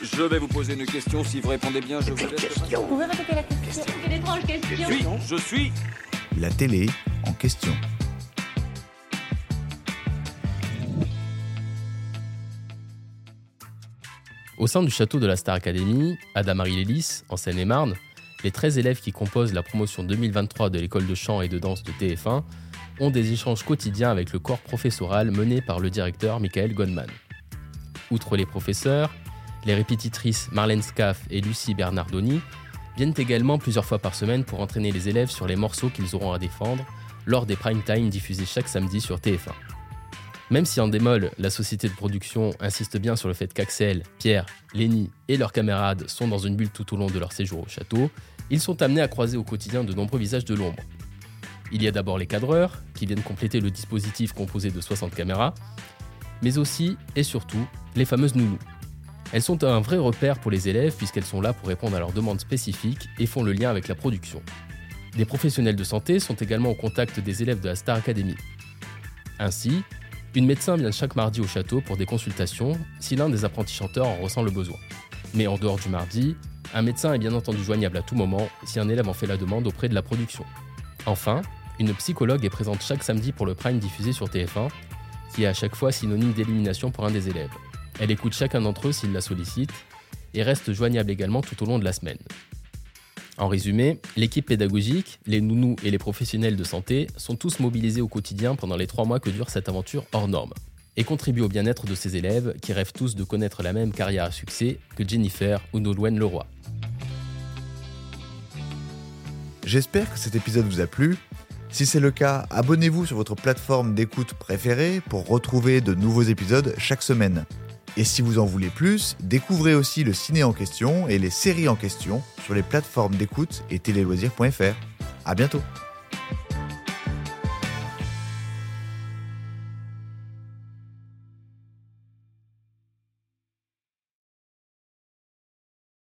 Je vais vous poser une question. Si vous répondez bien, je vous laisse. Vous pouvez répéter la question étrange Je question. suis. Je suis. La télé en question. Au sein du château de la Star Academy, à Damary-Lélis, en Seine-et-Marne, les 13 élèves qui composent la promotion 2023 de l'école de chant et de danse de TF1 ont des échanges quotidiens avec le corps professoral mené par le directeur Michael Goldman. Outre les professeurs, les répétitrices Marlène Scaff et Lucie Bernardoni viennent également plusieurs fois par semaine pour entraîner les élèves sur les morceaux qu'ils auront à défendre lors des prime time diffusés chaque samedi sur TF1. Même si en démol, la société de production insiste bien sur le fait qu'Axel, Pierre, Lenny et leurs camarades sont dans une bulle tout au long de leur séjour au château, ils sont amenés à croiser au quotidien de nombreux visages de l'ombre. Il y a d'abord les cadreurs, qui viennent compléter le dispositif composé de 60 caméras, mais aussi et surtout les fameuses nounous. Elles sont un vrai repère pour les élèves puisqu'elles sont là pour répondre à leurs demandes spécifiques et font le lien avec la production. Des professionnels de santé sont également au contact des élèves de la Star Academy. Ainsi, une médecin vient chaque mardi au château pour des consultations si l'un des apprentis chanteurs en ressent le besoin. Mais en dehors du mardi, un médecin est bien entendu joignable à tout moment si un élève en fait la demande auprès de la production. Enfin, une psychologue est présente chaque samedi pour le prime diffusé sur TF1, qui est à chaque fois synonyme d'élimination pour un des élèves. Elle écoute chacun d'entre eux s'il la sollicite et reste joignable également tout au long de la semaine. En résumé, l'équipe pédagogique, les nounous et les professionnels de santé sont tous mobilisés au quotidien pendant les trois mois que dure cette aventure hors norme et contribuent au bien-être de ces élèves qui rêvent tous de connaître la même carrière à succès que Jennifer ou Nolwenn Leroy. J'espère que cet épisode vous a plu. Si c'est le cas, abonnez-vous sur votre plateforme d'écoute préférée pour retrouver de nouveaux épisodes chaque semaine. Et si vous en voulez plus, découvrez aussi le ciné en question et les séries en question sur les plateformes d'écoute et téléloisirs.fr. À bientôt.